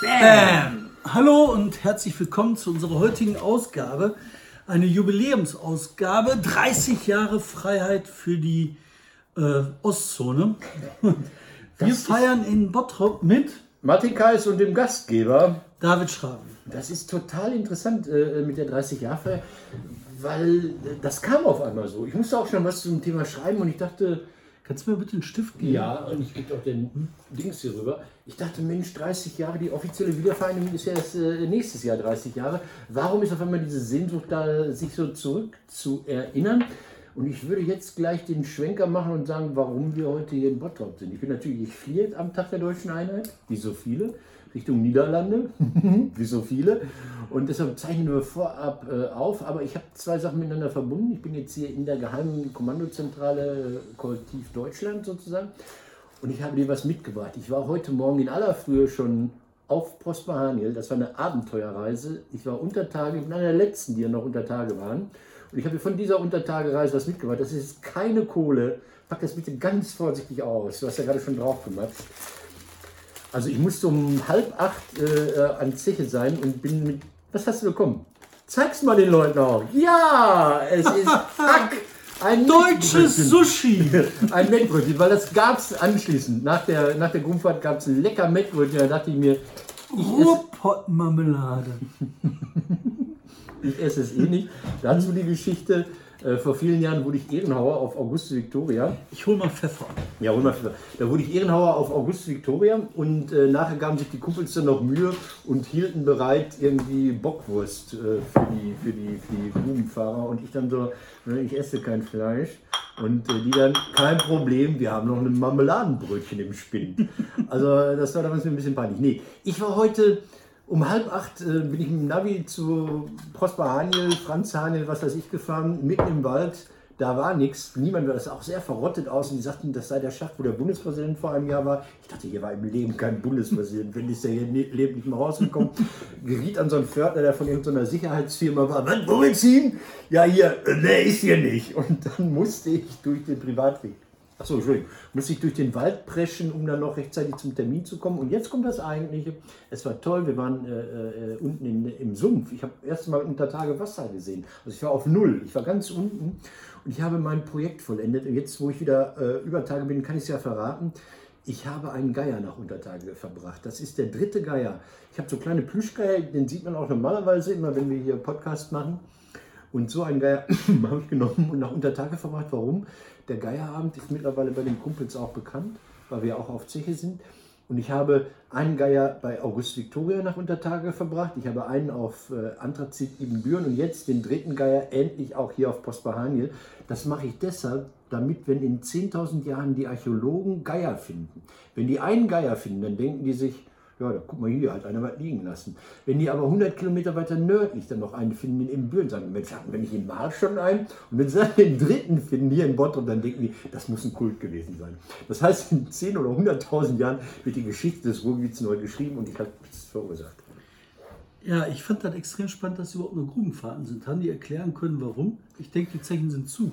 Bam! Hallo und herzlich willkommen zu unserer heutigen Ausgabe. Eine Jubiläumsausgabe, 30 Jahre Freiheit für die äh, Ostzone. Wir feiern in Bottrop mit Martin Kais und dem Gastgeber. David Schraben. Das ist total interessant äh, mit der 30 Jahre weil äh, das kam auf einmal so. Ich musste auch schon was zum Thema schreiben und ich dachte, Kannst du mir bitte einen Stift geben? ja, und ich gebe auch den Dings hier rüber. Ich dachte, Mensch, 30 Jahre, die offizielle Wiedervereinigung ist ja erst äh, nächstes Jahr 30 Jahre. Warum ist auf einmal diese Sehnsucht da, sich so zurück zu erinnern? Und ich würde jetzt gleich den Schwenker machen und sagen, warum wir heute hier in Bottrop sind. Ich bin natürlich viert am Tag der Deutschen Einheit, wie so viele, Richtung Niederlande, wie so viele. Und deshalb zeichnen wir vorab äh, auf. Aber ich habe zwei Sachen miteinander verbunden. Ich bin jetzt hier in der geheimen Kommandozentrale äh, Kollektiv Deutschland sozusagen. Und ich habe dir was mitgebracht. Ich war heute Morgen in aller Frühe schon auf Prosper Haniel. Das war eine Abenteuerreise. Ich war unter Tage, ich bin einer der letzten, die ja noch unter Tage waren. Und ich habe dir von dieser Untertagereise was mitgebracht. Das ist keine Kohle. Pack das bitte ganz vorsichtig aus. Du hast ja gerade schon drauf gemacht. Also ich musste um halb acht äh, äh, an Zeche sein und bin mit. Was hast du bekommen? Zeig's mal den Leuten auch. Ja, es ist Hack. Ein Deutsches. Sushi! Ein Mettbrötchen, weil das gab's anschließend. Nach der, nach der Grundfahrt gab es ein lecker Mettbrötchen. Da dachte ich mir, Ruhrpottmarmelade. ich esse es eh nicht. Dazu die Geschichte. Äh, vor vielen Jahren wurde ich Ehrenhauer auf Auguste Victoria. Ich hol mal Pfeffer. Ja, hol mal Pfeffer. Da wurde ich Ehrenhauer auf Auguste Victoria und äh, nachher gaben sich die Kumpels dann noch Mühe und hielten bereit irgendwie Bockwurst äh, für, die, für, die, für die Grubenfahrer. Und ich dann so, ich esse kein Fleisch. Und äh, die dann, kein Problem, wir haben noch ein Marmeladenbrötchen im Spind. Also das war damals mir ein bisschen peinlich. Nee, ich war heute um halb acht äh, bin ich mit dem Navi zu Prosper Haniel, Franz Haniel, was weiß ich, gefahren, mitten im Wald. Da war nichts, niemand war das auch sehr verrottet aus und die sagten, das sei der Schacht, wo der Bundespräsident vor einem Jahr war. Ich dachte, hier war im Leben kein Bundespräsident, wenn ist der hier ne- lebt nicht mehr rausgekommen. Geriet an so einen Pförtner, der von irgendeiner Sicherheitsfirma war. Was, wo du hin? Ja, hier, äh, der ist hier nicht. Und dann musste ich durch den Privatweg. Achso, Entschuldigung. Musste ich durch den Wald preschen, um dann noch rechtzeitig zum Termin zu kommen. Und jetzt kommt das Eigentliche. Es war toll, wir waren äh, äh, unten in, im Sumpf. Ich habe erst mal unter Tage Wasser gesehen. Also ich war auf Null. Ich war ganz unten und ich habe mein Projekt vollendet. Und jetzt, wo ich wieder äh, über Tage bin, kann ich es ja verraten. Ich habe einen Geier nach Untertage verbracht. Das ist der dritte Geier. Ich habe so kleine Plüschgeier, den sieht man auch normalerweise immer, wenn wir hier Podcast machen. Und so einen Geier habe ich genommen und nach Untertage verbracht. Warum? Der Geierabend ist mittlerweile bei den Kumpels auch bekannt, weil wir auch auf Zeche sind. Und ich habe einen Geier bei August Victoria nach Untertage verbracht. Ich habe einen auf äh, Anthrazit Ibbenbüren und jetzt den dritten Geier endlich auch hier auf Prosper Haniel. Das mache ich deshalb, damit, wenn in 10.000 Jahren die Archäologen Geier finden, wenn die einen Geier finden, dann denken die sich, ja, da guck mal hier, hat einer was liegen lassen. Wenn die aber 100 Kilometer weiter nördlich dann noch einen finden in Ibbenbüren, sagen, Mensch, hatten wir nicht in Marsch schon einen? Und wenn sie dann den dritten finden hier in Bottrop, dann denken die, das muss ein Kult gewesen sein. Das heißt, in 10 oder 100.000 Jahren wird die Geschichte des Ruhrgebiets neu geschrieben und ich habe es verursacht. Ja, ich fand das extrem spannend, dass überhaupt nur Grubenfahrten sind. Haben die erklären können, warum? Ich denke, die Zechen sind zu.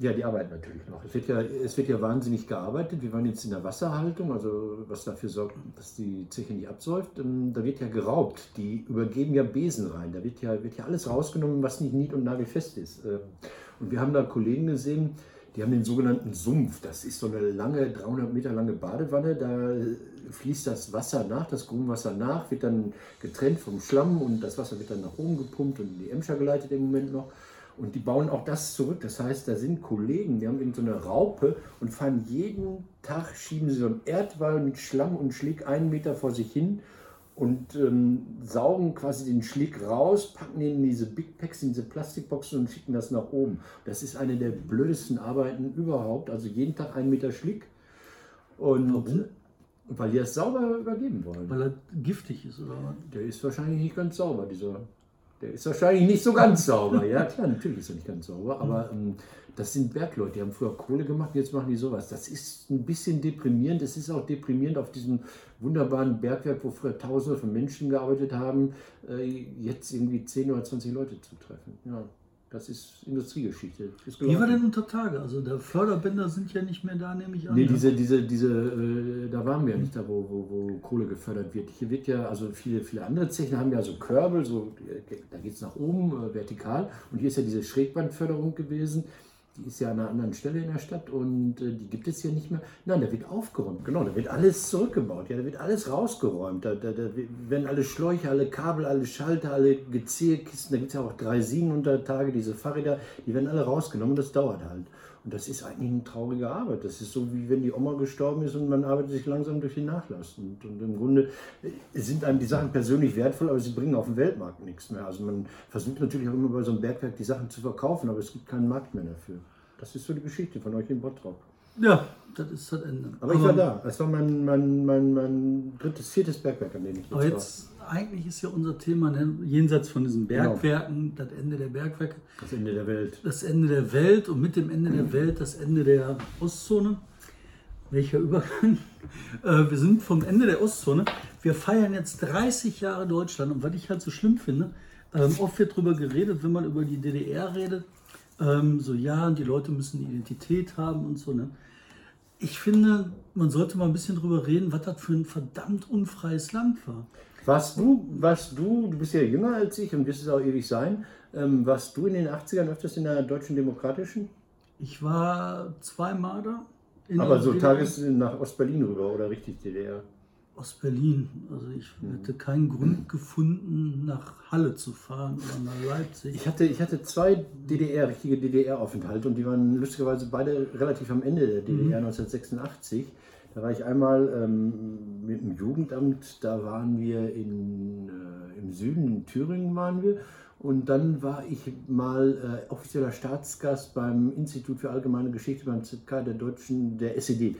Ja, die arbeiten natürlich noch. Es wird, ja, es wird ja wahnsinnig gearbeitet. Wir waren jetzt in der Wasserhaltung, also was dafür sorgt, dass die Zeche nicht absäuft. Ähm, Da wird ja geraubt. Die übergeben ja Besen rein. Da wird ja, wird ja alles rausgenommen, was nicht nied- und nagelfest ist. Ähm, Und wir haben da Kollegen gesehen, die haben den sogenannten Sumpf. Das ist so eine lange, 300 Meter lange Badewanne. Da fließt das Wasser nach, das Grundwasser nach, wird dann getrennt vom Schlamm und das Wasser wird dann nach oben gepumpt und in die Emscher geleitet im Moment noch. Und die bauen auch das zurück. Das heißt, da sind Kollegen, die haben irgend so eine Raupe und fahren jeden Tag, schieben sie so einen Erdwall mit Schlamm und Schlick einen Meter vor sich hin und ähm, saugen quasi den Schlick raus, packen ihn in diese Big Packs, in diese Plastikboxen und schicken das nach oben. Das ist eine der blödesten Arbeiten überhaupt. Also jeden Tag einen Meter Schlick. Und Warum? weil die das sauber übergeben wollen. Weil er giftig ist, oder was? Der ist wahrscheinlich nicht ganz sauber, dieser. Der ist wahrscheinlich nicht so ganz sauber. Ja, klar, natürlich ist er nicht ganz sauber, aber ähm, das sind Bergleute, die haben früher Kohle gemacht, jetzt machen die sowas. Das ist ein bisschen deprimierend. Es ist auch deprimierend auf diesem wunderbaren Bergwerk, wo früher Tausende von Menschen gearbeitet haben, äh, jetzt irgendwie 10 oder 20 Leute zu treffen. Ja. Das ist Industriegeschichte. Ist Wie war denn unter Tage? Also der Förderbänder sind ja nicht mehr da, nehme ich an. Nee, ne? diese, diese, diese, äh, da waren wir ja nicht da, wo, wo, wo Kohle gefördert wird. Hier wird ja, also viele, viele andere Zechen haben ja so Körbel, so, äh, da geht es nach oben, äh, vertikal. Und hier ist ja diese Schrägbandförderung gewesen. Die ist ja an einer anderen Stelle in der Stadt und äh, die gibt es hier nicht mehr. Nein, da wird aufgeräumt, genau, da wird alles zurückgebaut, ja, da wird alles rausgeräumt. Da, da, da werden alle Schläuche, alle Kabel, alle Schalter, alle Gezierkisten, da gibt es ja auch drei Sieben unter Tage, diese Fahrräder, die werden alle rausgenommen das dauert halt. Und das ist eigentlich eine traurige Arbeit. Das ist so, wie wenn die Oma gestorben ist und man arbeitet sich langsam durch den Nachlass. Und, und im Grunde äh, sind einem die Sachen persönlich wertvoll, aber sie bringen auf dem Weltmarkt nichts mehr. Also man versucht natürlich auch immer bei so einem Bergwerk die Sachen zu verkaufen, aber es gibt keinen Markt mehr dafür. Das ist so die Geschichte von euch in Bottrop. Ja, das ist das Ende. Aber ich war da. Das war mein, mein, mein, mein drittes, viertes Bergwerk, an dem ich jetzt Aber jetzt, eigentlich ist ja unser Thema, ne, jenseits von diesen Genau. Bergwerken, das Ende der Bergwerke, war. Das Ende der Welt. das Ende der Welt und mit dem Ende der Welt das Ende der Ostzone. Welcher Übergang? Äh, wir sind vom Ende der Ostzone. Wir feiern jetzt 30 Jahre Deutschland und was ich halt so schlimm finde, ähm, oft wird darüber geredet, wenn man über die DDR redet, ähm, so ja, die Leute müssen Identität haben und so. Ne? Ich finde, man sollte mal ein bisschen drüber reden, was das für ein verdammt unfreies Land war. Warst du, warst du, du bist ja jünger als ich und wirst es auch ewig sein, ähm, warst du in den 80ern öfters in der Deutschen Demokratischen? Ich war zweimal da. in Aber so. Tages nach Ostberlin rüber oder richtig DDR? Ostberlin. Also ich hätte keinen Grund gefunden, nach Halle zu fahren oder nach Leipzig. Ich hatte, ich hatte zwei DDR, richtige DDR-Aufenthalte und die waren lustigerweise beide relativ am Ende der DDR 1986. Da war ich einmal ähm, mit dem Jugendamt, da waren wir in, äh, im Süden, in Thüringen waren wir. Und dann war ich mal äh, offizieller Staatsgast beim Institut für Allgemeine Geschichte beim ZK der Deutschen, der SED.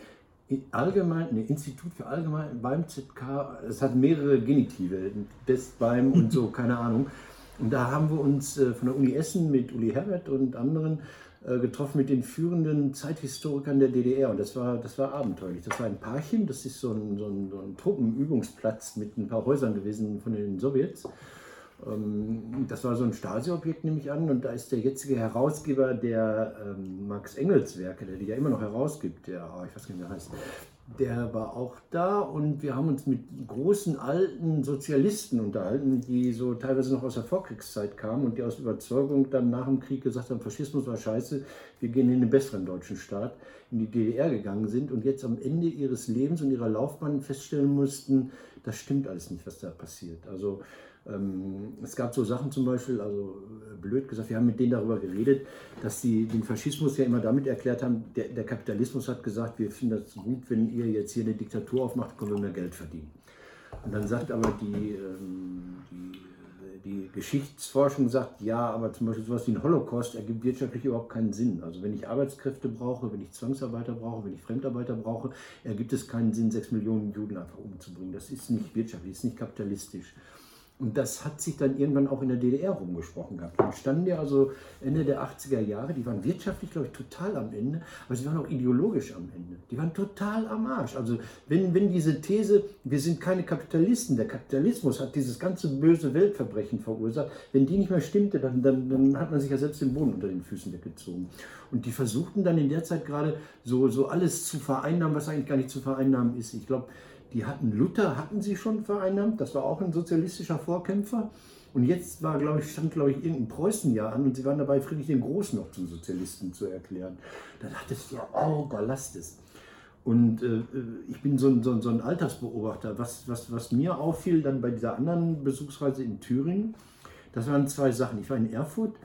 Allgemein, nee, Institut für Allgemein beim ZK, es hat mehrere Genitive, des, beim und so, keine Ahnung. Und da haben wir uns äh, von der Uni Essen mit Uli Herbert und anderen äh, getroffen mit den führenden Zeithistorikern der DDR. Und das war, das war abenteuerlich. Das war in Parchim, das ist so ein, so ein, so ein Truppenübungsplatz mit ein paar Häusern gewesen von den Sowjets. Ähm, Das war so ein Stasi-Objekt, nehme ich an, und da ist der jetzige Herausgeber der ähm, Max Engels Werke, der die ja immer noch herausgibt, der, oh, ich weiß nicht, wie er heißt, der war auch da und wir haben uns mit großen alten Sozialisten unterhalten, die so teilweise noch aus der Vorkriegszeit kamen und die aus Überzeugung dann nach dem Krieg gesagt haben, Faschismus war scheiße, wir gehen in den besseren deutschen Staat, in die DDR gegangen sind und jetzt am Ende ihres Lebens und ihrer Laufbahn feststellen mussten, das stimmt alles nicht, was da passiert. Also es gab so Sachen zum Beispiel, also äh, blöd gesagt, wir haben mit denen darüber geredet, dass sie den Faschismus ja immer damit erklärt haben, der, der Kapitalismus hat gesagt, wir finden das gut, wenn ihr jetzt hier eine Diktatur aufmacht, können wir mehr Geld verdienen. Und dann sagt aber die, ähm, die, die Geschichtsforschung sagt, ja, aber zum Beispiel sowas wie ein Holocaust ergibt wirtschaftlich überhaupt keinen Sinn. Also wenn ich Arbeitskräfte brauche, wenn ich Zwangsarbeiter brauche, wenn ich Fremdarbeiter brauche, ergibt es keinen Sinn, sechs Millionen Juden einfach umzubringen. Das ist nicht wirtschaftlich, das ist nicht kapitalistisch. Und das hat sich dann irgendwann auch in der DDR rumgesprochen gehabt. Dann standen ja also Ende der 80er Jahre, die waren wirtschaftlich, glaube ich, total am Ende, aber sie waren auch ideologisch am Ende. Die waren total am Arsch. Also wenn, wenn diese These, wir sind keine Kapitalisten, der Kapitalismus hat dieses ganze böse Weltverbrechen verursacht, wenn die nicht mehr stimmte, dann, dann, dann hat man sich ja selbst den Boden unter den Füßen weggezogen. Und die versuchten dann in der Zeit gerade so, so alles zu vereinnahmen, was eigentlich gar nicht zu vereinnahmen ist. Ich glaube, die hatten Luther, hatten sie schon vereinnahmt, das war auch ein sozialistischer Vorkämpfer. Und jetzt war, glaube ich, stand, glaube ich, irgendein Preußenjahr an und sie waren dabei, Friedrich den Großen noch zum Sozialisten zu erklären. Da dachte ich, ja, oh, da lasst es. Und äh, ich bin so ein, so ein, so ein Alltagsbeobachter. Was, was, was mir auffiel dann bei dieser anderen Besuchsreise in Thüringen, das waren zwei Sachen. Ich war in Erfurt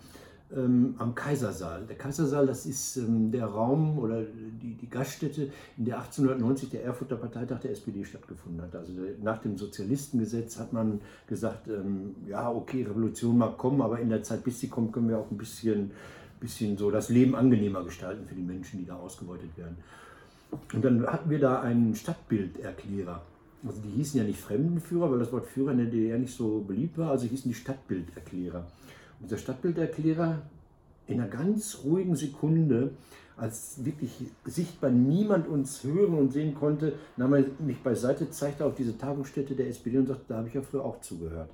ähm, am Kaisersaal. Der Kaisersaal, das ist ähm, der Raum oder die, die Gaststätte, in der 1890 der Erfurter Parteitag der SPD stattgefunden hat. Also der, nach dem Sozialistengesetz hat man gesagt, ähm, ja, okay, Revolution mag kommen, aber in der Zeit, bis sie kommt, können wir auch ein bisschen, bisschen so das Leben angenehmer gestalten für die Menschen, die da ausgebeutet werden. Und dann hatten wir da einen Stadtbilderklärer. Also die hießen ja nicht Fremdenführer, weil das Wort Führer in der DDR nicht so beliebt war, also hießen die Stadtbilderklärer. Dieser Stadtbilderklärer in einer ganz ruhigen Sekunde, als wirklich sichtbar niemand uns hören und sehen konnte, nahm er mich beiseite, zeigte auf diese Tagungsstätte der SPD und sagte, da habe ich ja früher auch zugehört.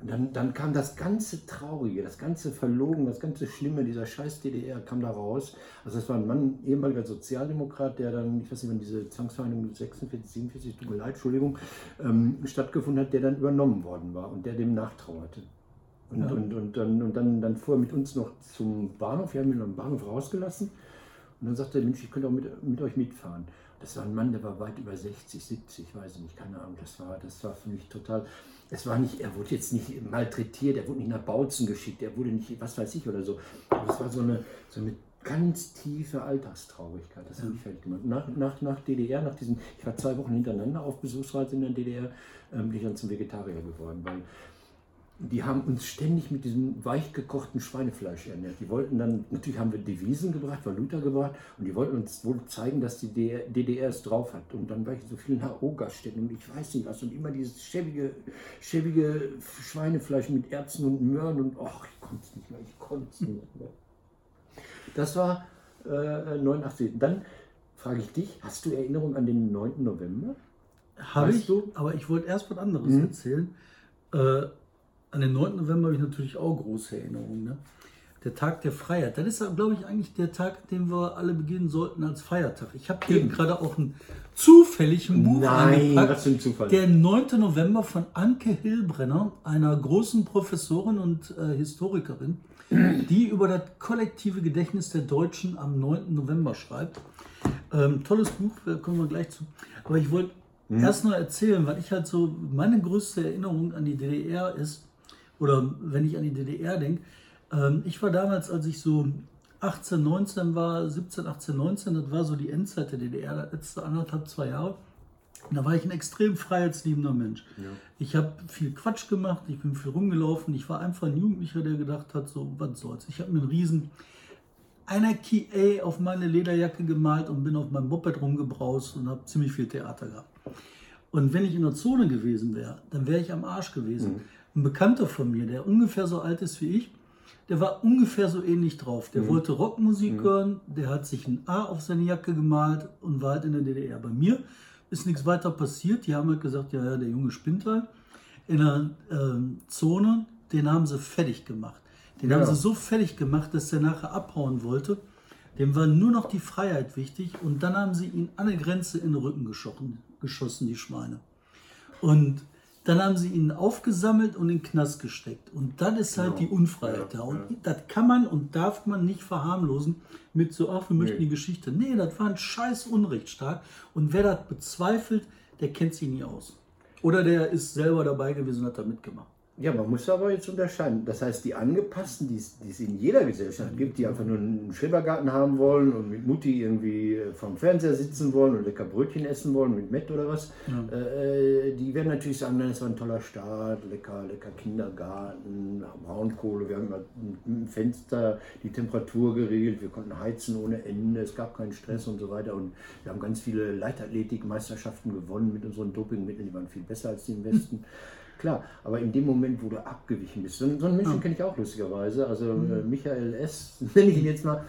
Und dann, dann kam das ganze Traurige, das ganze Verlogen, das ganze Schlimme dieser scheiß DDR kam da raus. Also das war ein Mann, ehemaliger Sozialdemokrat, der dann, ich weiß nicht, wann diese Zwangsvereinigung 46, 47, tut mir leid, Entschuldigung, ähm, stattgefunden hat, der dann übernommen worden war und der dem nachtrauerte. Und, ja. und, und, dann, und dann, dann fuhr er mit uns noch zum Bahnhof, wir haben ihn am Bahnhof rausgelassen und dann sagte er, Mensch, ich könnte auch mit, mit euch mitfahren. Das war ein Mann, der war weit über 60, 70, weiß ich nicht, keine Ahnung. Das war, das war für mich total, es war nicht, er wurde jetzt nicht malträtiert, er wurde nicht nach Bautzen geschickt, er wurde nicht, was weiß ich oder so. Aber es war so eine, so eine ganz tiefe Alltagstraurigkeit. Das habe ich fertig gemacht. Nach, nach, nach DDR, nach diesen, ich war zwei Wochen hintereinander auf Besuchsreise in der DDR, ähm, bin ich dann zum Vegetarier geworden, weil die haben uns ständig mit diesem weich gekochten Schweinefleisch ernährt. Die wollten dann, natürlich haben wir Devisen gebracht, Valuta gebracht und die wollten uns wohl zeigen, dass die DDR es drauf hat. Und dann war ich in so vielen HO-Gaststätten und ich weiß nicht was und immer dieses schäbige, schäbige Schweinefleisch mit Erbsen und Möhren und ach, ich konnte es nicht mehr, ich konnte es nicht mehr. Das war äh, 89. Dann frage ich dich, hast du Erinnerung an den 9. November? Habe ich, du? aber ich wollte erst was anderes mhm. erzählen. Äh, an den 9. November habe ich natürlich auch große Erinnerungen. Ne? Der Tag der Freiheit. Das ist, glaube ich, eigentlich der Tag, den wir alle beginnen sollten als Feiertag. Ich habe hier gerade auch einen zufälligen Buch Nein, was für ein Zufall. Der 9. November von Anke Hillbrenner, einer großen Professorin und äh, Historikerin, die über das kollektive Gedächtnis der Deutschen am 9. November schreibt. Ähm, tolles Buch, da kommen wir gleich zu. Aber ich wollte mhm. erst noch erzählen, weil ich halt so, meine größte Erinnerung an die DDR ist, oder wenn ich an die DDR denke, ähm, ich war damals, als ich so 18, 19 war, 17, 18, 19, das war so die Endzeit der DDR, das letzte anderthalb, zwei Jahre. Und da war ich ein extrem freiheitsliebender Mensch. Ja. Ich habe viel Quatsch gemacht, ich bin viel rumgelaufen. Ich war einfach ein Jugendlicher, der gedacht hat, so, was soll's. Ich habe mir einen riesen Anarchy A auf meine Lederjacke gemalt und bin auf meinem Moped rumgebraust und habe ziemlich viel Theater gehabt. Und wenn ich in der Zone gewesen wäre, dann wäre ich am Arsch gewesen. Mhm ein Bekannter von mir, der ungefähr so alt ist wie ich, der war ungefähr so ähnlich drauf. Der mhm. wollte Rockmusik mhm. hören, der hat sich ein A auf seine Jacke gemalt und war halt in der DDR. Bei mir ist nichts weiter passiert. Die haben halt gesagt, ja, ja, der Junge spinnt halt. In der ähm, Zone, den haben sie fertig gemacht. Den ja. haben sie so fertig gemacht, dass der nachher abhauen wollte. Dem war nur noch die Freiheit wichtig und dann haben sie ihn an der Grenze in den Rücken geschossen, geschossen die Schweine. Und dann haben sie ihn aufgesammelt und in den Knast gesteckt. Und das ist halt genau. die Unfreiheit ja, da. Und ja. das kann man und darf man nicht verharmlosen mit so, ach, wir möchten nee. die Geschichte. Nee, das war ein scheiß Unrechtstag. Und wer das bezweifelt, der kennt sich nie aus. Oder der ist selber dabei gewesen und hat da mitgemacht. Ja, man muss aber jetzt unterscheiden. Das heißt, die Angepassten, die es, in jeder Gesellschaft gibt, die einfach nur einen Schrebergarten haben wollen und mit Mutti irgendwie äh, vom Fernseher sitzen wollen und lecker Brötchen essen wollen mit Mett oder was, ja. äh, die werden natürlich sagen, das war ein toller Start, lecker, lecker Kindergarten, Braunkohle, wir haben mit dem Fenster die Temperatur geregelt, wir konnten heizen ohne Ende, es gab keinen Stress und so weiter und wir haben ganz viele Leichtathletikmeisterschaften gewonnen mit unseren Dopingmitteln, die waren viel besser als die im Westen. Klar, aber in dem Moment, wo du abgewichen bist, so, so einen Menschen kenne ich auch lustigerweise, also mhm. äh, Michael S., nenne ich ihn jetzt mal,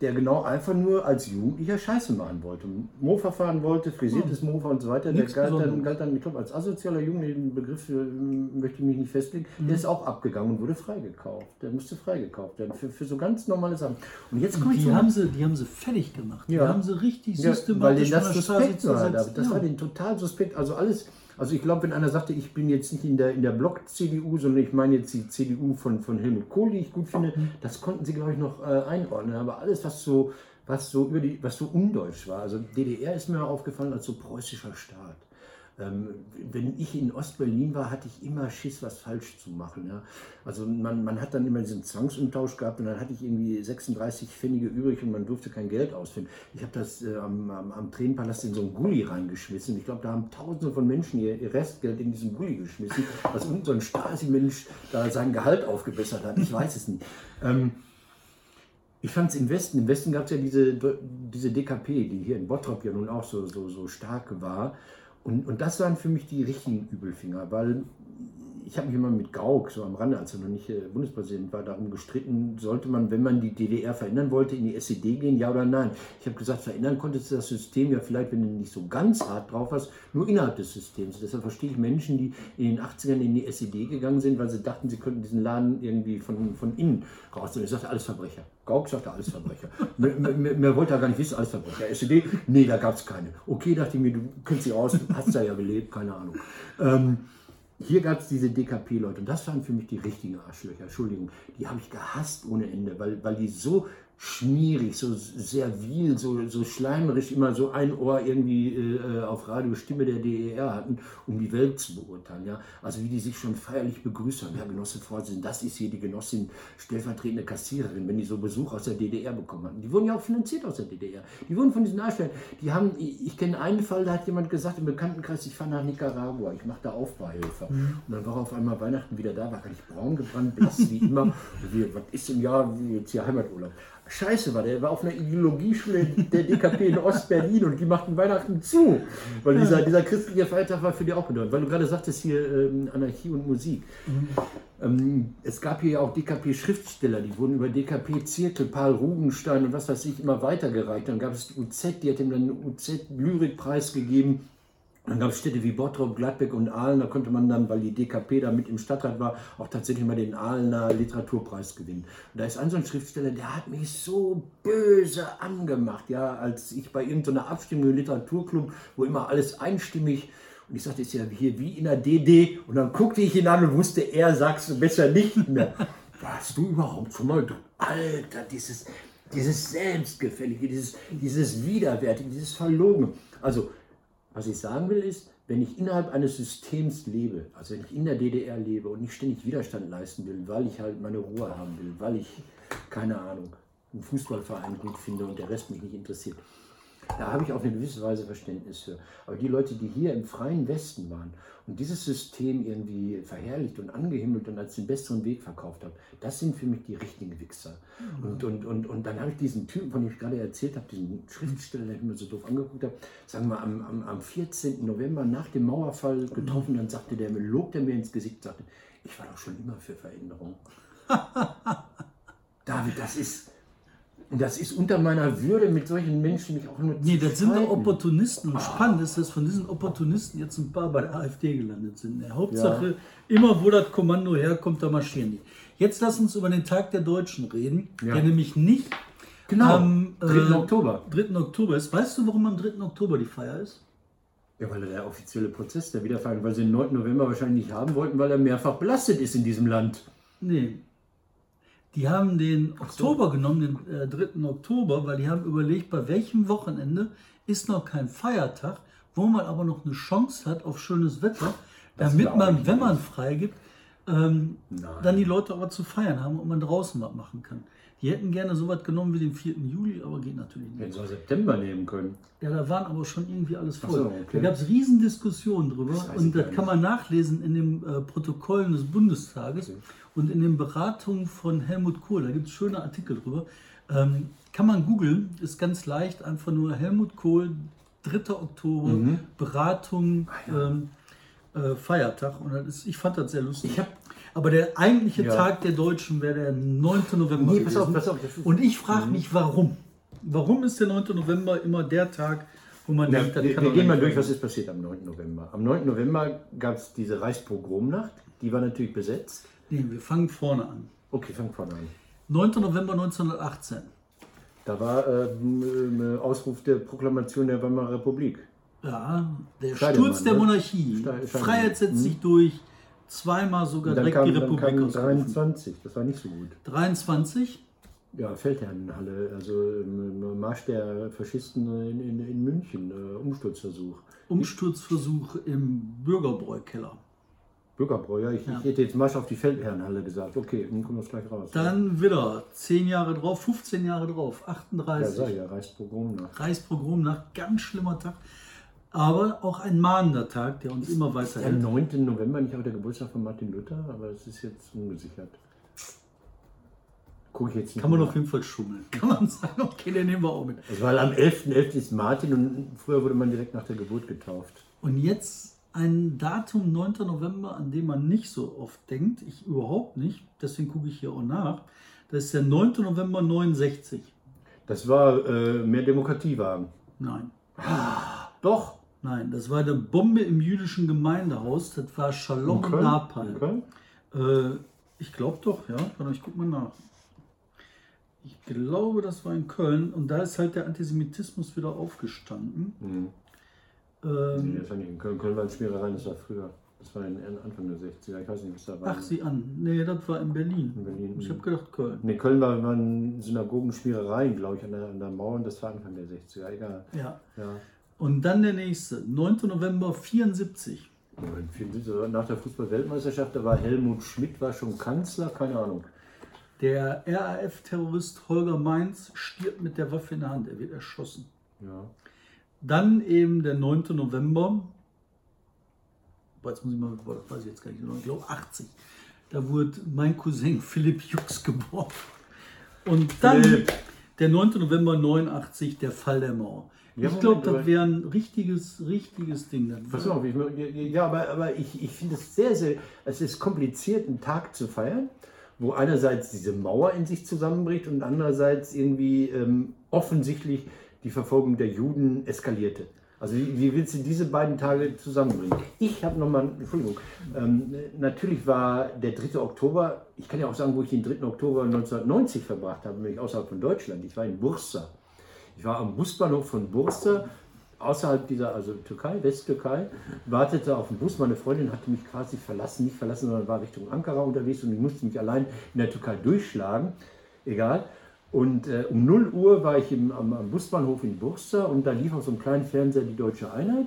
der genau einfach nur als Jugendlicher Scheiße machen wollte. Mofa fahren wollte, frisiertes mhm. Mofa und so weiter. Nichts der galt dann, galt dann, ich glaube, als asozialer Junge, den Begriff äh, möchte ich mich nicht festlegen, mhm. der ist auch abgegangen und wurde freigekauft. Der musste freigekauft werden für, für so ganz normale Sachen. Und jetzt kommt die, haben sie, die haben sie fertig gemacht. Ja. Die haben sie richtig systematisch ja, weil denen das suspekt war. Das ja. war denen total suspekt. Also alles also ich glaube, wenn einer sagte, ich bin jetzt nicht in der, in der Block-CDU, sondern ich meine jetzt die CDU von, von Helmut Kohl, die ich gut finde, mhm. das konnten sie, glaube ich, noch äh, einordnen. Aber alles, was so, was so über die, was so undeutsch war, also DDR ist mir aufgefallen als so preußischer Staat. Ähm, wenn ich in Ostberlin war, hatte ich immer Schiss, was falsch zu machen. Ja. Also man, man hat dann immer diesen Zwangsumtausch gehabt und dann hatte ich irgendwie 36 Pfennige übrig und man durfte kein Geld ausfinden. Ich habe das äh, am, am, am Tränenpalast in so einen Gully reingeschmissen. Ich glaube, da haben tausende von Menschen ihr, ihr Restgeld in diesen Gully geschmissen, was irgendein so ein Stasi-Mensch da sein Gehalt aufgebessert hat. Ich weiß es nicht. Ähm, ich fand es im Westen, im Westen gab es ja diese, diese DKP, die hier in Bottrop ja nun auch so, so, so stark war. Und, und das waren für mich die richtigen Übelfinger, weil ich habe mich immer mit Gauck, so am Rande, als er noch nicht äh, Bundespräsident war, darum gestritten, sollte man, wenn man die DDR verändern wollte, in die SED gehen, ja oder nein. Ich habe gesagt, verändern konntest du das System ja vielleicht, wenn du nicht so ganz hart drauf hast, nur innerhalb des Systems. Deshalb verstehe ich Menschen, die in den 80ern in die SED gegangen sind, weil sie dachten, sie könnten diesen Laden irgendwie von, von innen raus. Und ich sagte, alles Verbrecher. Gauck sagte, alles Verbrecher. Mehr wollte er gar nicht wissen, alles Verbrecher. SED, nee, da gab es keine. Okay, dachte ich mir, du kennst sie aus, hast da ja gelebt, keine Ahnung. Ähm, hier gab es diese DKP-Leute und das waren für mich die richtigen Arschlöcher. Entschuldigung, die habe ich gehasst ohne Ende, weil, weil die so schmierig, so servil, so, so schleimerisch immer so ein Ohr irgendwie äh, auf Radio Stimme der DER hatten, um die Welt zu beurteilen. Ja? Also wie die sich schon feierlich begrüßt haben. Ja, Genosse Vorsitzende, das ist hier die Genossin, stellvertretende Kassiererin, wenn die so Besuch aus der DDR bekommen hatten. Die wurden ja auch finanziert aus der DDR. Die wurden von diesen Arschlöchern. Die haben, ich, ich kenne einen Fall, da hat jemand gesagt im Bekanntenkreis, ich fahre nach Nicaragua, ich mache da Aufbauhelfer. Mhm. Und dann war auf einmal Weihnachten wieder da, war gar nicht braun gebrannt, blass wie immer. wie, was ist im Jahr jetzt hier Heimaturlaub? Scheiße war. Der war auf einer Ideologieschule der DKP in Ostberlin und die machten Weihnachten zu. Weil dieser, dieser christliche Feiertag war für die auch bedeutend. Weil du gerade sagtest hier ähm, Anarchie und Musik. Mhm. Ähm, es gab hier ja auch DKP-Schriftsteller, die wurden über DKP-Zirkel, Paul Rugenstein und was weiß ich immer weitergereicht. Dann gab es die UZ, die hat ihm dann einen UZ-Lyrikpreis gegeben. Dann gab es Städte wie Bottrop, Gladbeck und Aalen. Da konnte man dann, weil die DKP da mit im Stadtrat war, auch tatsächlich mal den Aalener Literaturpreis gewinnen. Und da ist ein so ein Schriftsteller, der hat mich so böse angemacht, ja, als ich bei irgendeiner Abstimmung im Literaturclub, wo immer alles einstimmig und ich sagte, ist ja hier wie in der DD. Und dann guckte ich ihn an und wusste, er sagst du besser nicht mehr. Warst du überhaupt schon mal, du Alter, dieses, dieses Selbstgefällige, dieses, dieses Widerwärtige, dieses Verlogen. Also was ich sagen will ist, wenn ich innerhalb eines Systems lebe, also wenn ich in der DDR lebe und nicht ständig Widerstand leisten will, weil ich halt meine Ruhe haben will, weil ich, keine Ahnung, einen Fußballverein gut finde und der Rest mich nicht interessiert, da habe ich auf eine gewisse Weise Verständnis für. Aber die Leute, die hier im freien Westen waren und dieses System irgendwie verherrlicht und angehimmelt und als den besseren Weg verkauft haben, das sind für mich die richtigen Wichser. Mhm. Und, und, und, und dann habe ich diesen Typen, von dem ich gerade erzählt habe, diesen Schriftsteller, der ich mir so doof angeguckt habe, sagen wir am, am, am 14. November nach dem Mauerfall getroffen, mhm. dann sagte der, lobt er mir ins Gesicht, sagte, ich war doch schon immer für Veränderung. David, das ist, das ist unter meiner Würde, mit solchen Menschen mich auch nur Nee, das sind doch Opportunisten. Und ah. spannend ist, dass von diesen Opportunisten jetzt ein paar bei der AfD gelandet sind. Der Hauptsache, ja. immer wo das Kommando herkommt, da marschieren die. Jetzt lass uns über den Tag der Deutschen reden, ja. der nämlich nicht genau, am 3. Äh, Oktober. 3. Oktober ist. Weißt du, warum am 3. Oktober die Feier ist? Ja, weil der offizielle Prozess der Wiedervereinigung, weil sie den 9. November wahrscheinlich nicht haben wollten, weil er mehrfach belastet ist in diesem Land. Nee, die haben den Oktober genommen, den äh, 3. Oktober, weil die haben überlegt, bei welchem Wochenende ist noch kein Feiertag, wo man aber noch eine Chance hat auf schönes Wetter, damit man, wenn man frei gibt, ähm, dann die Leute aber zu feiern haben und man draußen was machen kann. Die hätten gerne so was genommen wie den 4. Juli, aber geht natürlich nicht. Hätten sie September nehmen können. Ja, da waren aber schon irgendwie alles voll. So, okay. Da gab es Riesendiskussionen drüber das und das kann man nachlesen in den äh, Protokollen des Bundestages. Okay. Und in den Beratungen von Helmut Kohl, da gibt es schöne Artikel drüber, ähm, kann man googeln, ist ganz leicht, einfach nur Helmut Kohl, 3. Oktober, mhm. Beratung, ah, ja. ähm, äh, Feiertag. Und das ist, ich fand das sehr lustig. Aber der eigentliche ja. Tag der Deutschen wäre der 9. November. Nee, pass auf, pass auf, Und ich frage mhm. mich, warum? Warum ist der 9. November immer der Tag, wo man ja, denkt, wir, wir gehen mal durch, was ist passiert am 9. November. Am 9. November gab es diese Reichspogromnacht, die war natürlich besetzt. Nee, wir fangen vorne an. Okay, fangen vorne an. 9. November 1918. Da war äh, äh, Ausruf der Proklamation der Weimarer Republik. Ja, der Sturz der ne? Monarchie. Freiheit setzt hm. sich durch. Zweimal sogar direkt kam, die Republik dann kam 23, das war nicht so gut. 23? Ja, Feldherrenhalle, also ähm, Marsch der Faschisten in, in, in München, äh, Umsturzversuch. Umsturzversuch im Bürgerbräukeller. Bürgerbräu, ja. Ich, ja. ich hätte jetzt Marsch auf die Feldherrenhalle gesagt. Okay, dann kommen wir gleich raus. Dann ja. wieder 10 Jahre drauf, 15 Jahre drauf, 38. Ja, sag ja, Reichspogromnacht. Reichspogromnacht, ganz schlimmer Tag. Aber auch ein mahnender Tag, der uns immer weiter Der 9. November nicht auch der Geburtstag von Martin Luther, aber es ist jetzt ungesichert. Guck ich jetzt nicht Kann man nach. auf jeden Fall schummeln. Kann man sagen, okay, den nehmen wir auch mit. Also weil am 11.11. .11. ist Martin und früher wurde man direkt nach der Geburt getauft. Und jetzt ein Datum 9. November, an dem man nicht so oft denkt. Ich überhaupt nicht. Deswegen gucke ich hier auch nach. Das ist der 9. November 69. Das war äh, mehr Demokratie war. Nein. Doch. Nein, das war eine Bombe im jüdischen Gemeindehaus. Das war Shalom In Köln? Napal. In Köln? Äh, ich glaube doch, ja. Warte, ich guck mal nach. Ich glaube, das war in Köln und da ist halt der Antisemitismus wieder aufgestanden. Mhm. Ähm, Nee, das war nicht in Köln. Köln war in Schmierereien, das war früher. Das war in, in Anfang der 60er. Ich weiß nicht, was da war. ach, sieh an. Nee, das war in Berlin. In Berlin. Ich habe gedacht Köln. Nee, Köln war, waren Synagogenschmierereien, glaube ich, an der, an der Mauer und das war Anfang der 60er. Egal. Ja. Ja. Und dann der nächste, 9. November 74. Und viel- Nach der Fußball-Weltmeisterschaft, da war Helmut Schmidt war schon Kanzler, keine Ahnung. Der RAF-Terrorist Holger Mainz stirbt mit der Waffe in der Hand. Er wird erschossen. Ja. Dann eben der 9. November. Jetzt muss ich mal, weiß ich jetzt gar nicht ich glaube 80. Da wurde mein Cousin Philipp Jux geboren. Und dann Philipp. der 9. November 89, der Fall der Mauer. Ja, ich glaube, das wäre ein richtiges, richtiges Ding. Das Pass auf, ich, ja, aber, aber ich, ich finde es sehr, sehr, es ist kompliziert, einen Tag zu feiern, wo einerseits diese Mauer in sich zusammenbricht und andererseits irgendwie ähm, offensichtlich die Verfolgung der Juden eskalierte. Also wie, wie willst du diese beiden Tage zusammenbringen? Ich habe nochmal, Entschuldigung, ähm, natürlich war der 3. Oktober, ich kann ja auch sagen, wo ich den 3. Oktober 1990 verbracht habe, nämlich außerhalb von Deutschland. Ich war in Bursa. Ich war am Busbahnhof von Bursa, außerhalb dieser, also Türkei, Westtürkei, wartete auf den Bus. Meine Freundin hatte mich quasi verlassen, nicht verlassen, sondern war Richtung Ankara unterwegs und ich musste mich allein in der Türkei durchschlagen. Egal. Und äh, um 0 Uhr war ich im, am, am Busbahnhof in Bursa und da lief auf so einem kleinen Fernseher die Deutsche Einheit.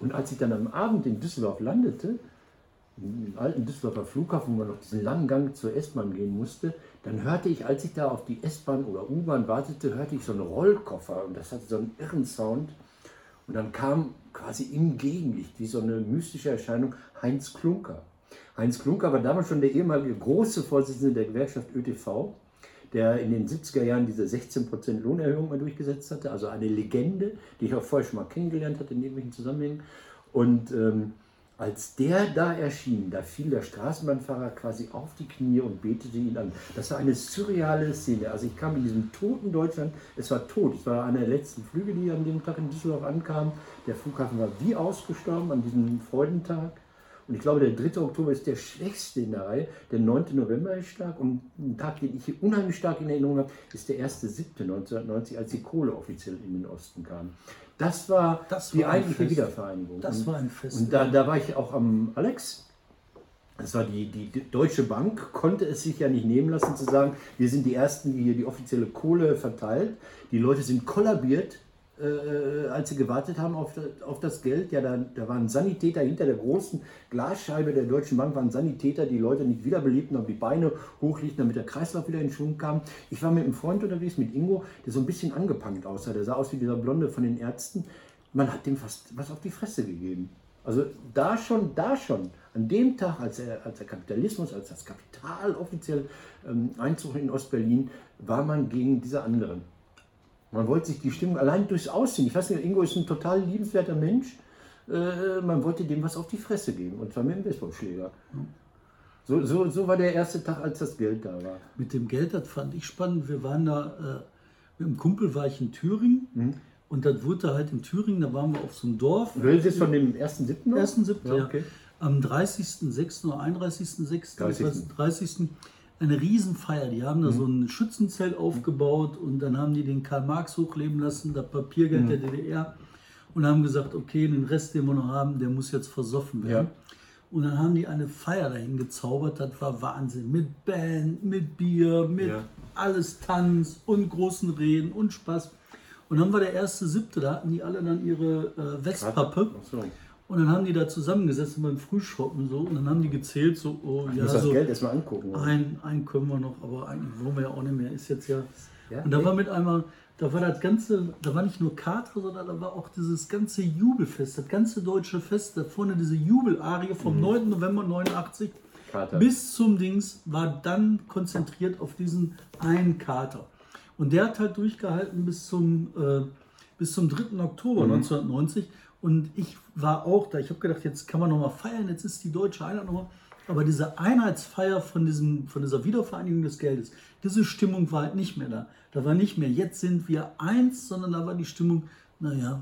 Und als ich dann am Abend in Düsseldorf landete, im alten Düsseldorfer Flughafen, wo man noch diesen langen Gang zur S-Bahn gehen musste, dann hörte ich, als ich da auf die S-Bahn oder U-Bahn wartete, hörte ich so einen Rollkoffer und das hatte so einen irren Sound. Und dann kam quasi im Gegenlicht, wie so eine mystische Erscheinung, Heinz Klunker. Heinz Klunker war damals schon der ehemalige große Vorsitzende der Gewerkschaft ÖTV, der in den 70er Jahren diese 16% Lohnerhöhung mal durchgesetzt hatte. Also eine Legende, die ich auch vorher schon mal kennengelernt hatte in irgendwelchen Zusammenhängen. Und ähm, als der da erschien, da fiel der Straßenbahnfahrer quasi auf die Knie und betete ihn an. Das war eine surreale Szene. Also ich kam in diesem toten Deutschland, es war tot. Es war einer der letzten Flüge, die an dem Tag in Düsseldorf ankamen. Der Flughafen war wie ausgestorben an diesem Freudentag. Und ich glaube, der 3. Oktober ist der schwächste in der Reihe. Der 9. November ist stark. Und ein Tag, den ich hier unheimlich stark in Erinnerung habe, ist der 1.7.1990, als die Kohle offiziell in den Osten kam. Das war Das die war ein eigentliche Fest. Wiedervereinigung. Das Und- war ein Fest. Und da, da war ich auch am Alex. Das war die, die, die Deutsche Bank, konnte es sich ja nicht nehmen lassen zu sagen, wir sind die Ersten, die hier die offizielle Kohle verteilt. Die Leute sind kollabiert, äh, als sie gewartet haben auf das, auf das Geld. Ja, da, da waren Sanitäter hinter der großen Glasscheibe der Deutschen Bank, waren Sanitäter, die Leute nicht wiederbelebten, aber die Beine hochlegten, damit der Kreislauf wieder in Schwung kam. Ich war mit einem Freund unterwegs, mit Ingo, der so ein bisschen angepankt aussah. Der sah aus wie dieser Blonde von den Ärzten. Man hat dem fast was auf die Fresse gegeben. Also da schon, da schon, an dem Tag, als, er, als der Kapitalismus, als das Kapital offiziell ähm, Einzug in Ostberlin, war man gegen diese anderen. Man wollte sich die Stimmung allein durchs Aussehen, ich weiß nicht, Ingo ist ein total liebenswerter Mensch, äh, man wollte dem was auf die Fresse geben, und zwar mit dem Baseballschläger. So, so, so war der erste Tag, als das Geld da war. Mit dem Geld, das fand ich spannend. Wir waren da, äh, mit einem Kumpel war ich in Thüringen Mhm. und das wurde halt in Thüringen, da waren wir auf so einem Dorf. Du redest jetzt von dem 1.7. noch? 1.7. Ja, Ja, okay. Am 30.06. oder 31.06. 30.. 30. 30. eine Riesenfeier. Die haben Mhm. da so ein Schützenzelt aufgebaut und dann haben die den Karl Marx hochleben lassen, das Papiergeld Mhm. der DDR und haben gesagt, okay, den Rest, den wir noch haben, der muss jetzt versoffen werden. Ja. Und dann haben die eine Feier dahin gezaubert, das war Wahnsinn. Mit Band, mit Bier, mit Ja. alles Tanz und großen Reden und Spaß. Und dann war der erste siebte, da hatten die alle dann ihre äh, Westpappe. So. Und dann haben die da zusammengesessen beim Frühschoppen so und dann haben die gezählt so, oh Ich ja, muss das so Geld erstmal angucken. ein, ein können wir noch, aber eigentlich wollen wir ja auch nicht mehr, ist jetzt ja. Ja, und da nee. war mit einmal, da war das ganze, da war nicht nur Kater, sondern da war auch dieses ganze Jubelfest, das ganze deutsche Fest, da vorne diese Jubelarie vom Mhm. 9. November 89 Kater. bis zum Dings war dann konzentriert auf diesen einen Kater. Und der hat halt durchgehalten bis zum, äh, bis zum 3. Oktober Mhm. 1990. Und ich war auch da. Ich habe gedacht, jetzt kann man nochmal feiern, jetzt ist die deutsche Einheit nochmal. Aber diese Einheitsfeier von, diesem, von dieser Wiedervereinigung des Geldes, diese Stimmung war halt nicht mehr da. Da war nicht mehr, jetzt sind wir eins, sondern da war die Stimmung, naja,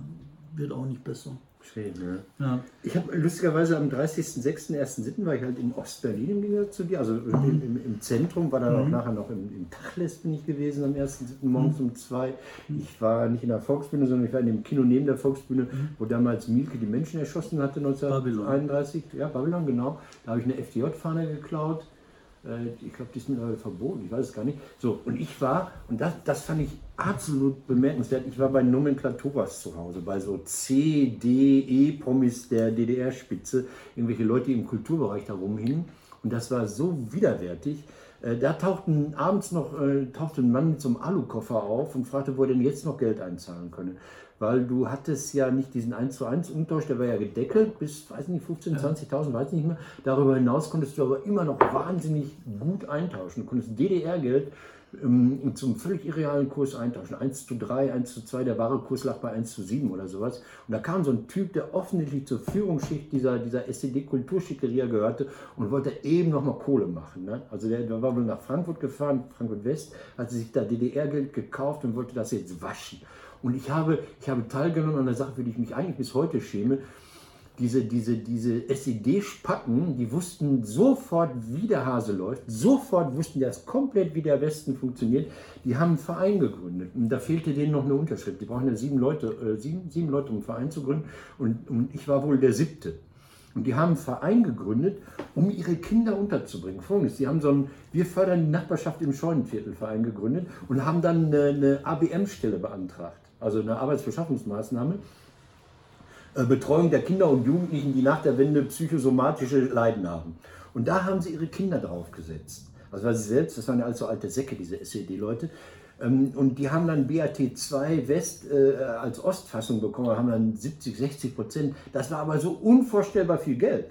wird auch nicht besser. Schön, ne? ja. Ich habe lustigerweise am 30.06.01.07. war ich halt in Ostberlin im Gegensatz zu dir, also mhm. im, im, Zentrum, war dann mhm. auch nachher noch im, im Tachles bin ich gewesen am 1.07. morgens mhm. um zwei. Ich war nicht in der Volksbühne, sondern ich war in dem Kino neben der Volksbühne, mhm. wo damals Mielke die Menschen erschossen hatte 1931. Babylon. Ja, Babylon, genau. Da habe ich eine FDJ-Fahne geklaut. Äh, ich glaube, die ist mittlerweile verboten, ich weiß es gar nicht. So, und ich war, und das, das fand ich absolut bemerkenswert, ich war bei Nomenklaturas zu Hause, bei so C, D, E-Promis der DDR-Spitze, irgendwelche Leute, die im Kulturbereich da rumhingen. Und das war so widerwärtig. Äh, da tauchten abends noch äh, tauchte ein Mann mit so einem Alukoffer auf und fragte, wo er denn jetzt noch Geld einzahlen könne weil du hattest ja nicht diesen 1 zu 1 Umtausch, der war ja gedeckelt bis, weiß nicht, 15, 20.000, weiß nicht mehr. Darüber hinaus konntest du aber immer noch wahnsinnig gut eintauschen. Du konntest DDR-Geld ähm, zum völlig irrealen Kurs eintauschen. 1 zu 3, 1 zu 2, der wahre Kurs lag bei 1 zu 7 oder sowas. Und da kam so ein Typ, der offensichtlich zur Führungsschicht dieser, dieser SED-Kulturschickeria gehörte und wollte eben nochmal Kohle machen. Ne? Also der, der war wohl nach Frankfurt gefahren, Frankfurt West, hat sich da DDR-Geld gekauft und wollte das jetzt waschen. Und ich habe, ich habe teilgenommen an einer Sache, für die ich mich eigentlich bis heute schäme. Diese, diese, diese SED-Spacken, die wussten sofort, wie der Hase läuft, sofort wussten die das komplett, wie der Westen funktioniert. Die haben einen Verein gegründet und da fehlte denen noch eine Unterschrift. Die brauchen ja sieben Leute, äh, sieben, sieben Leute, um einen Verein zu gründen und, und ich war wohl der siebte. Und die haben einen Verein gegründet, um ihre Kinder unterzubringen. Folgendes, die haben so einen Wir fördern die Nachbarschaft im Scheunenviertelverein gegründet und haben dann eine, eine ABM-Stelle beantragt also eine Arbeitsbeschaffungsmaßnahme. Äh, Betreuung der Kinder und Jugendlichen, die nach der Wende psychosomatische Leiden haben. Und da haben sie ihre Kinder draufgesetzt. Also weil sie selbst, das waren ja also alte Säcke, diese SED-Leute, ähm, und die haben dann BAT 2 West äh, als Ostfassung bekommen, haben dann 70, 60 Prozent. Das war aber so unvorstellbar viel Geld.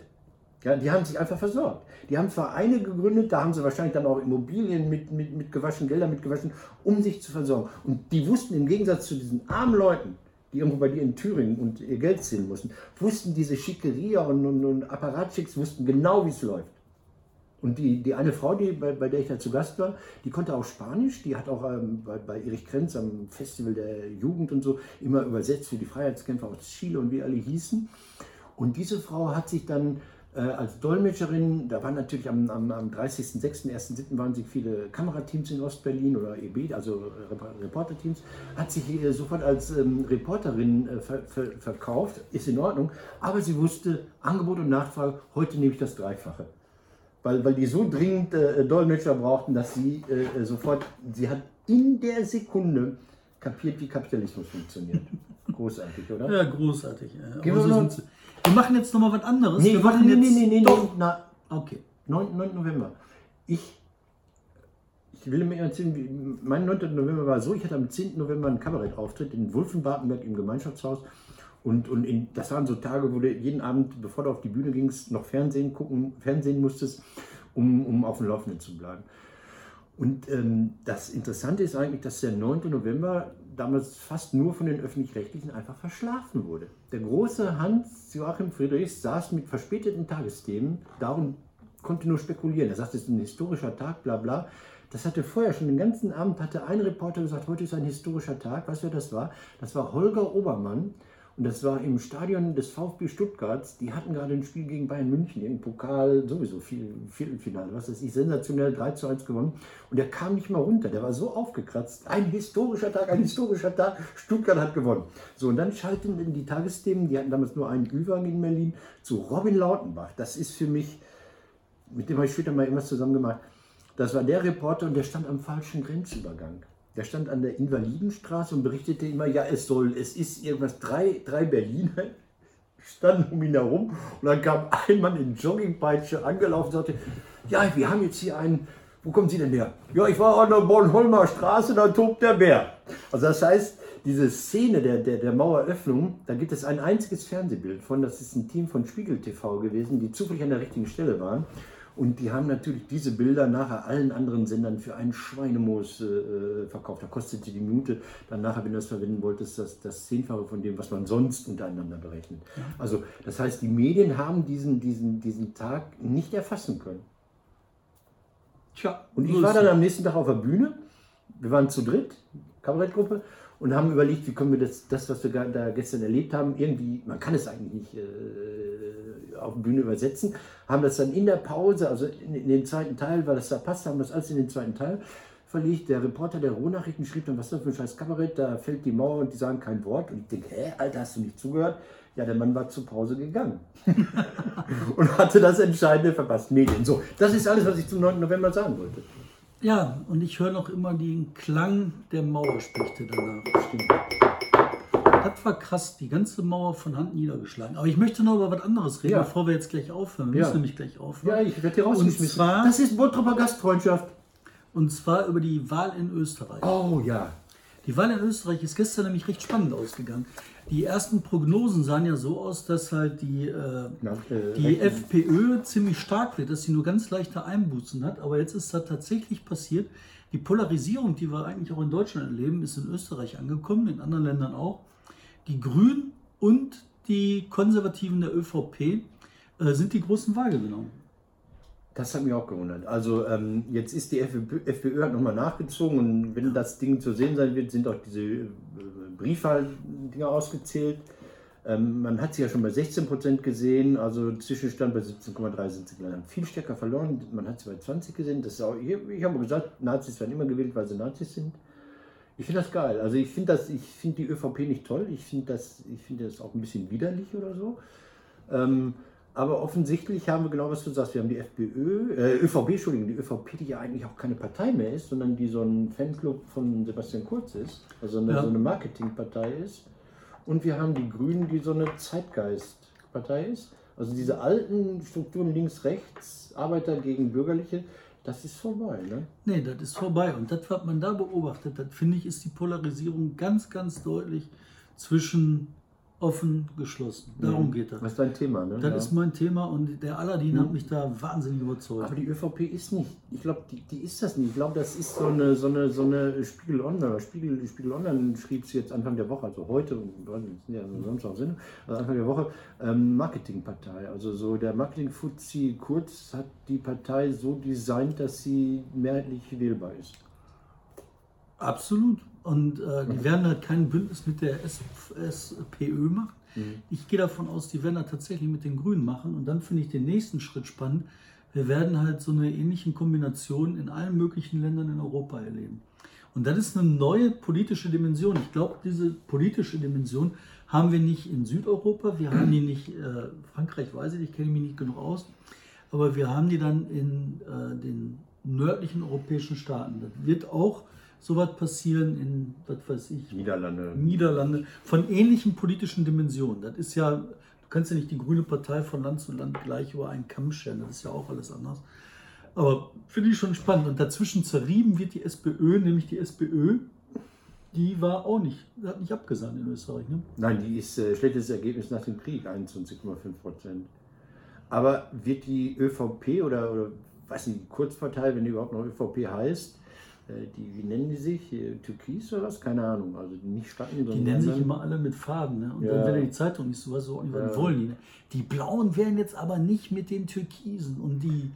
Ja, die haben sich einfach versorgt. Die haben Vereine gegründet, da haben sie wahrscheinlich dann auch Immobilien mit, mit, mit gewaschen, Gelder mit gewaschen, um sich zu versorgen. Und die wussten im Gegensatz zu diesen armen Leuten, die irgendwo bei dir in Thüringen und ihr Geld ziehen mussten, wussten diese Schickeria und, und, und Apparatschicks, wussten genau, wie es läuft. Und die, die eine Frau, die, bei, bei der ich da zu Gast war, die konnte auch Spanisch, die hat auch ähm, bei, bei Erich Krenz am Festival der Jugend und so immer übersetzt für die Freiheitskämpfer aus Chile und wie alle hießen. Und diese Frau hat sich dann äh, als Dolmetscherin, da waren natürlich am, am, am 30.06., 1.07. waren sich viele Kamerateams in Ostberlin oder EB, also Reporterteams, hat sich sofort als ähm, Reporterin äh, ver, ver, verkauft, ist in Ordnung, aber sie wusste, Angebot und Nachfrage, heute nehme ich das Dreifache. Weil, weil die so dringend äh, Dolmetscher brauchten, dass sie äh, sofort, sie hat in der Sekunde kapiert, wie Kapitalismus funktioniert. Großartig, oder? Ja, großartig. Ja. Gehen wir noch, wir machen jetzt nochmal was anderes. Nee, wir machen nee, jetzt nee, nee, nee, doch. Na, okay. 9, 9. November. Ich, ich will mir erzählen, wie, mein 9. November war so, ich hatte am 10. November einen Kabarettauftritt in Wulfenbartenberg im Gemeinschaftshaus. Und, und in, das waren so Tage, wo du jeden Abend, bevor du auf die Bühne gingst, noch Fernsehen gucken, Fernsehen musstest, um, um auf dem Laufenden zu bleiben. Und ähm, das Interessante ist eigentlich, dass der 9. November damals fast nur von den Öffentlich-Rechtlichen einfach verschlafen wurde. Der große Hans-Joachim Friedrichs saß mit verspäteten Tagesthemen da und konnte nur spekulieren. Er sagte, es ist ein historischer Tag, bla bla. Das hatte vorher schon den ganzen Abend, hatte ein Reporter gesagt, heute ist ein historischer Tag. Weißt du, wer das war? Das war Holger Obermann, und das war im Stadion des VfB Stuttgarts. Die hatten gerade ein Spiel gegen Bayern München im Pokal, sowieso Viertelfinale, was weiß ich, sensationell 3 zu 1 gewonnen. Und der kam nicht mal runter. Der war so aufgekratzt. Ein historischer Tag, ein historischer Tag. Stuttgart hat gewonnen. So, und dann schalten die Tagesthemen, die hatten damals nur einen Ü-Wagen in Berlin, zu Robin Lautenbach. Das ist für mich, mit dem habe ich später mal irgendwas zusammen gemacht. Das war der Reporter und der stand am falschen Grenzübergang. Der stand an der Invalidenstraße und berichtete immer, ja, es soll, es ist irgendwas, drei, drei Berliner standen um ihn herum und dann kam ein Mann in Joggingpeitsche angelaufen und sagte, ja, wir haben jetzt hier einen, wo kommen Sie denn her? Ja, ich war an der Bornholmer Straße, da tobt der Bär. Also das heißt, diese Szene der, der, der Maueröffnung, da gibt es ein einziges Fernsehbild von, das ist ein Team von Spiegel TV gewesen, die zufällig an der richtigen Stelle waren. Und die haben natürlich diese Bilder nachher allen anderen Sendern für einen Schweinemoos äh, verkauft. Da kostete die Minute dann nachher, wenn du das verwenden wolltest, das, das Zehnfache von dem, was man sonst untereinander berechnet. Also das heißt, die Medien haben diesen, diesen, diesen Tag nicht erfassen können. Tja, und ich war dann am nächsten Tag auf der Bühne. Wir waren zu dritt, Kabarettgruppe, und haben überlegt, wie können wir das, das was wir da gestern erlebt haben, irgendwie, man kann es eigentlich nicht äh, auf der Bühne übersetzen, haben das dann in der Pause, also in, in den zweiten Teil, weil das da passt, haben das alles in den zweiten Teil verlegt. Der Reporter der Ruhrnachrichten schrieb dann, was ist das für ein scheiß Kabarett, da fällt die Mauer und die sagen kein Wort. Und ich denke, hä, Alter, hast du nicht zugehört? Ja, der Mann war zur Pause gegangen und hatte das Entscheidende verpasst. Medien. So, das ist alles, was ich zum 9. November sagen wollte. Ja, und ich höre noch immer den Klang der Mauerspechte danach. Stimmt. Das war krass, die ganze Mauer von Hand niedergeschlagen. Aber ich möchte noch über was anderes reden, ja. bevor wir jetzt gleich aufhören. Wir ja. müssen nämlich gleich aufhören. Ja, ich werde hier rausgeschmissen. das ist Bottropper Gastfreundschaft. Und zwar über die Wahl in Österreich. Oh ja. Die Wahl in Österreich ist gestern nämlich recht spannend ausgegangen. Die ersten Prognosen sahen ja so aus, dass halt die, äh, die FPÖ ziemlich stark wird, dass sie nur ganz leichte Einbußen hat. Aber jetzt ist da tatsächlich passiert, die Polarisierung, die wir eigentlich auch in Deutschland erleben, ist in Österreich angekommen, in anderen Ländern auch. Die Grünen und die Konservativen der ÖVP äh, sind die großen Wahlgewinner. Das hat mich auch gewundert. Also ähm, jetzt ist die FPÖ, FPÖ hat nochmal nachgezogen und wenn das Ding zu sehen sein wird, sind auch diese äh, Briefwahl-Dinger ausgezählt. Ähm, man hat sie ja schon bei 16 Prozent gesehen, also Zwischenstand bei 17,3 sind sie leider viel stärker verloren. Man hat sie bei 20 gesehen. Das ist auch, ich, ich habe gesagt, Nazis werden immer gewählt, weil sie Nazis sind. Ich finde das geil. Also ich finde das, die ÖVP nicht toll. Ich finde das, ich das auch ein bisschen widerlich oder so. Ähm, aber offensichtlich haben wir genau, was du sagst. Wir haben die FPÖ, äh, ÖVP, Entschuldigung, die ÖVP, die ja eigentlich auch keine Partei mehr ist, sondern die so ein Fanclub von Sebastian Kurz ist, also eine, ja. so eine Marketingpartei ist. Und wir haben die Grünen, die so eine Zeitgeistpartei ist. Also diese alten Strukturen links, rechts, Arbeiter gegen Bürgerliche, das ist vorbei, ne? Nee, das ist vorbei. Und das, was man da beobachtet das finde ich, ist die Polarisierung ganz, ganz deutlich zwischen offen geschlossen. Darum mhm. geht das. Das ist dein Thema, ne? Das ja. ist mein Thema und der Aladdin mhm. hat mich da wahnsinnig überzeugt. Aber die ÖVP ist nicht, ich glaube, die, die ist das nicht. Ich glaube, das ist so eine, so eine, so eine Spiegel Online. Spiegel, Spiegel Online schrieb es jetzt Anfang der Woche, also heute, ja sonst auch Sinn, also Anfang der Woche, ähm, Marketingpartei. Also so der Marketing-Fuzzi Kurz hat die Partei so designt, dass sie mehrheitlich wählbar ist. Absolut. Und äh, die werden halt kein Bündnis mit der SPÖ machen. Mhm. Ich gehe davon aus, die werden das tatsächlich mit den Grünen machen. Und dann finde ich den nächsten Schritt spannend. Wir werden halt so eine ähnliche Kombination in allen möglichen Ländern in Europa erleben. Und das ist eine neue politische Dimension. Ich glaube, diese politische Dimension haben wir nicht in Südeuropa, wir haben die nicht, äh, Frankreich weiß ich, ich kenne mich nicht genug aus, aber wir haben die dann in äh, den nördlichen europäischen Staaten. Das wird auch sowas passieren in, was weiß ich, Niederlande. Niederlande, von ähnlichen politischen Dimensionen. Das ist ja, du kannst ja nicht die Grüne Partei von Land zu Land gleich über einen Kamm scheren, das ist ja auch alles anders. Aber finde ich schon spannend. Und dazwischen zerrieben wird die SPÖ, nämlich die SPÖ, die war auch nicht, hat nicht abgesagt in Österreich. Ne? Nein, die ist äh, schlechtes Ergebnis nach dem Krieg, 21,5 Prozent. Aber wird die ÖVP oder, oder weiß nicht, die Kurzpartei, wenn die überhaupt noch ÖVP heißt, die, wie nennen die sich? Türkis oder was? Keine Ahnung. Also nicht Staaten, Die nennen sich immer alle mit Farben. Ne? Und ja. dann, wenn du die Zeitung nicht so was so ja. wollen die. Ne? Die Blauen wären jetzt aber nicht mit den Türkisen und die.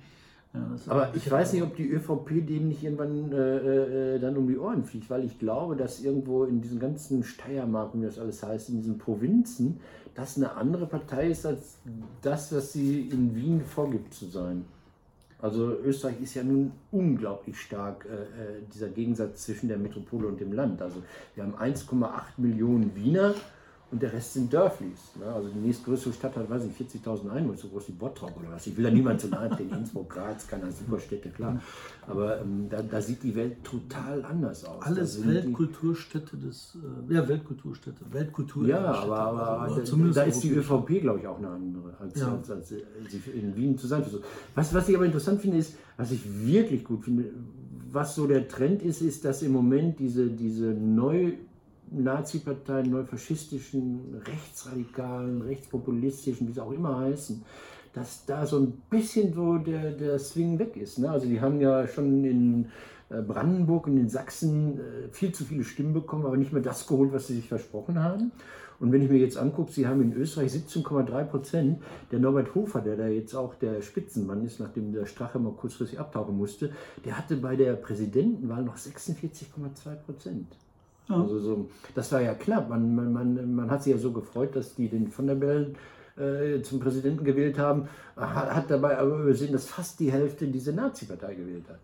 Ja, aber ich weiß nicht, ob die ÖVP denen nicht irgendwann äh, äh, dann um die Ohren fliegt, weil ich glaube, dass irgendwo in diesen ganzen Steiermark, wie das alles heißt, in diesen Provinzen, das eine andere Partei ist als das, was sie in Wien vorgibt zu sein. Also Österreich ist ja nun unglaublich stark, äh, äh dieser Gegensatz zwischen der Metropole und dem Land. Also wir haben 1,8 Millionen Wiener und der Rest sind Dörflis. Ne? Also die nächstgrößere Stadt hat, weiß ich, 40.000 Einwohner, so groß wie Bottrop oder was. Ich will da niemand zu nahe treten, Innsbruck, Graz, keine Superstädte, klar. Aber ähm, da, da, sieht die Welt total anders aus. Alles Weltkulturstädte des, äh, ja, Weltkulturstädte, Weltkultur. Ja, aber, aber, aber da, da ist die ÖVP, glaube ich, auch eine andere, als, ja. als, als, als, in Wien zu sein versucht. Was, was ich aber interessant finde, ist, was ich wirklich gut finde, was so der Trend ist, ist, dass im Moment diese, diese neu Nazi-Parteien, neufaschistischen, rechtsradikalen, rechtspopulistischen, wie sie auch immer heißen, dass da so ein bisschen so der, der Swing weg ist. Ne? Also die haben ja schon in äh, Brandenburg und in Sachsen äh, viel zu viele Stimmen bekommen, aber nicht mehr das geholt, was sie sich versprochen haben. Und wenn ich mir jetzt angucke, sie haben in Österreich 17,3 Prozent. Der Norbert Hofer, der da jetzt auch der Spitzenmann ist, nachdem der Strache mal kurzfristig abtauchen musste, der hatte bei der Präsidentenwahl noch 46,2 Prozent. Ja. Also so, das war ja knapp. Man, man, man, man hat sich ja so gefreut, dass die den von der Bellen äh, zum Präsidenten gewählt haben, hat, hat dabei aber übersehen, dass fast die Hälfte diese Nazi-Partei gewählt hat.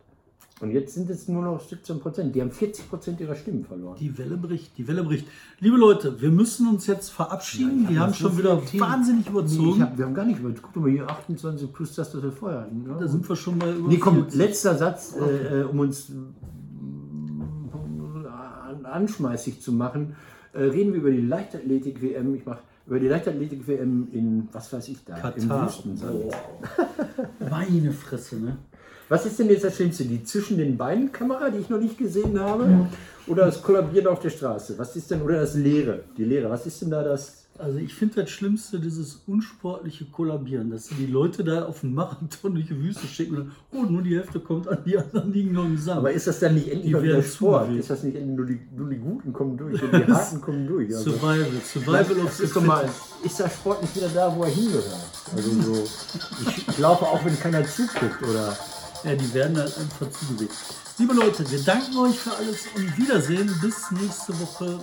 Und jetzt sind es nur noch 17 Prozent. Die haben 40 Prozent ihrer Stimmen verloren. Die Welle bricht, die Welle bricht. Liebe Leute, wir müssen uns jetzt verabschieden. Ja, wir haben schon wieder Themen. wahnsinnig überzogen. Nee, hab, wir haben gar nicht überzogen. Guck mal hier, 28 plus das, was wir vorher hatten. Ja? Da sind wir schon mal über. Nee, komm, letzter Satz, äh, äh, um uns anschmeißig zu machen. Äh, reden wir über die Leichtathletik-WM. Ich mache über die Leichtathletik-WM in, was weiß ich da, Katar. im Wüstensand. Meine Fresse, ne? Was ist denn jetzt das Schlimmste? Die zwischen den Beinen Kamera, die ich noch nicht gesehen habe? Oder das Kollabieren auf der Straße? Was ist denn, oder das Leere? Die Leere, was ist denn da das? Also ich finde das Schlimmste dieses unsportliche Kollabieren, dass die Leute da auf den Marathon durch die Wüste schicken und oh, nur die Hälfte kommt an, die anderen liegen noch im Sand. Aber ist das dann nicht endlich mal wieder Sport? Ist das nicht endlich nur die, nur die Guten kommen durch und die Harten kommen durch? Also Survival, Survival of ist, mal, ist der Sport nicht wieder da, wo er hingehört? Also so, ich, ich laufe auch, wenn keiner zuguckt oder ja, die werden halt einfach zugewegt. Liebe Leute, wir danken euch für alles und Wiedersehen. Bis nächste Woche.